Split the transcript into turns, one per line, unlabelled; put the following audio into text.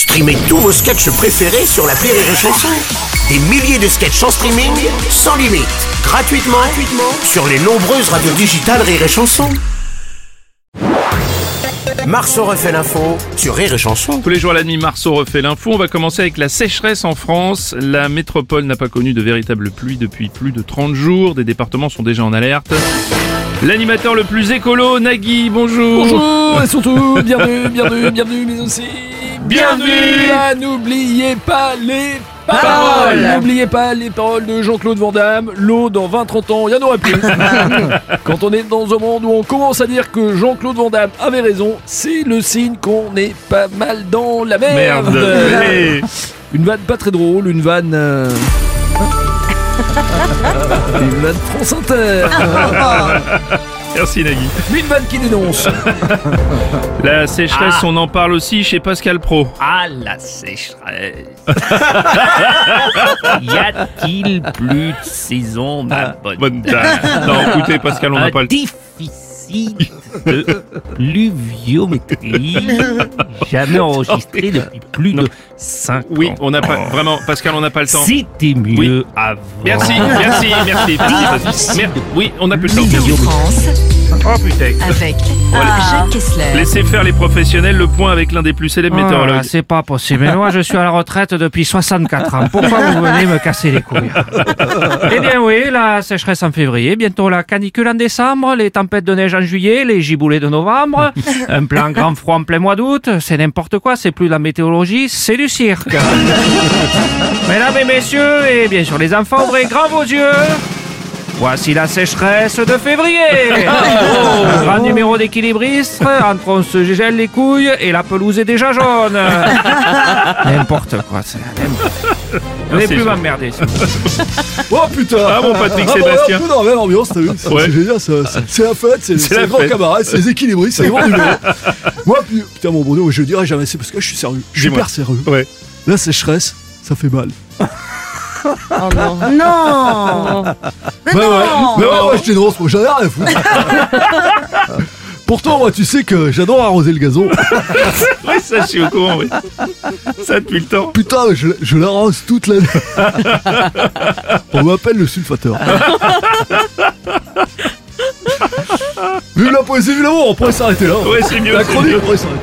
Streamez tous vos sketchs préférés sur la Rire et Chanson. Des milliers de sketchs en streaming, sans limite, gratuitement, gratuitement sur les nombreuses radios digitales Rire et Chanson. Marceau refait l'info sur Rire et Chanson.
Tous les jours à la nuit, Marceau refait l'info. On va commencer avec la sécheresse en France. La métropole n'a pas connu de véritable pluie depuis plus de 30 jours. Des départements sont déjà en alerte. L'animateur le plus écolo, Nagui, bonjour.
Bonjour et surtout, bienvenue, bienvenue, bienvenue, mais aussi
Bienvenue.
N'oubliez pas les paroles. N'oubliez pas les paroles de Jean-Claude Van Damme, l'eau dans 20-30 ans, il y en aura plus. Quand on est dans un monde où on commence à dire que Jean-Claude Van Damme avait raison, c'est le signe qu'on est pas mal dans la merde. Une vanne pas très drôle, une vanne... euh, une vanne France Inter
Merci Nagui.
Vanne qui dénonce
La sécheresse, on en parle aussi chez Pascal Pro.
Ah, la sécheresse. y a-t-il plus de saison, ma bonne,
Bonne dame. Non, écoutez Pascal, on n'a pas le
déficit de pluviométrie jamais enregistré depuis plus de 5
Oui,
ans.
on n'a pas vraiment Pascal, on n'a pas le temps.
C'était mieux
Oui.
avant.
Merci, merci, merci. merci, Pascal. Mer- Oui, on n'a plus le temps. Oh putain.
avec Jacques Kessler.
Laissez faire les professionnels le point avec l'un des plus célèbres
Oh
météorologues.
c'est pas possible. Mais moi, je suis à la retraite depuis 64 ans. Pourquoi vous venez me casser les couilles Eh bien oui, la sécheresse en février, bientôt la canicule en décembre, les tempêtes de neige en juillet, les giboulées de novembre, un plan grand froid en plein mois d'août, c'est n'importe quoi, c'est plus la météorologie, c'est du cirque. Mesdames et messieurs, et bien sûr les enfants, ouvrez grand vos yeux. Voici la sécheresse de février. Un grand numéro d'équilibriste. Entre on se gèle les couilles et la pelouse est déjà jaune. N'importe quoi. c'est n'importe- Venez
c'est
plus m'emmerder. vous.
Oh putain
Ah, mon Patrick
bah,
Sébastien.
dans la même ambiance, t'as vu C'est
Ouais.
c'est génial, ça, c'est- la fête, c'est les grands camarades, c'est les équilibristes, c'est les grands numéros. Moi, pu- putain, mon Bruno, je le dirai jamais, c'est parce que je suis sérieux. Je suis hyper sérieux.
Ouais.
La sécheresse, ça fait mal.
Non
Bah ouais, mais ouais, ouais, je dénonce, moi, j'en ai rien à foutre. Pourtant, moi, tu sais que j'adore arroser le gazon.
Oui, ça, je suis au courant, oui. Ça, depuis le temps.
Putain, je, je l'arrose toute l'année. On m'appelle le sulfateur. vive la poésie, vive l'amour, on pourrait s'arrêter là.
Ouais, c'est mieux.
La
c'est
chronique,
mieux.
on pourrait s'arrêter.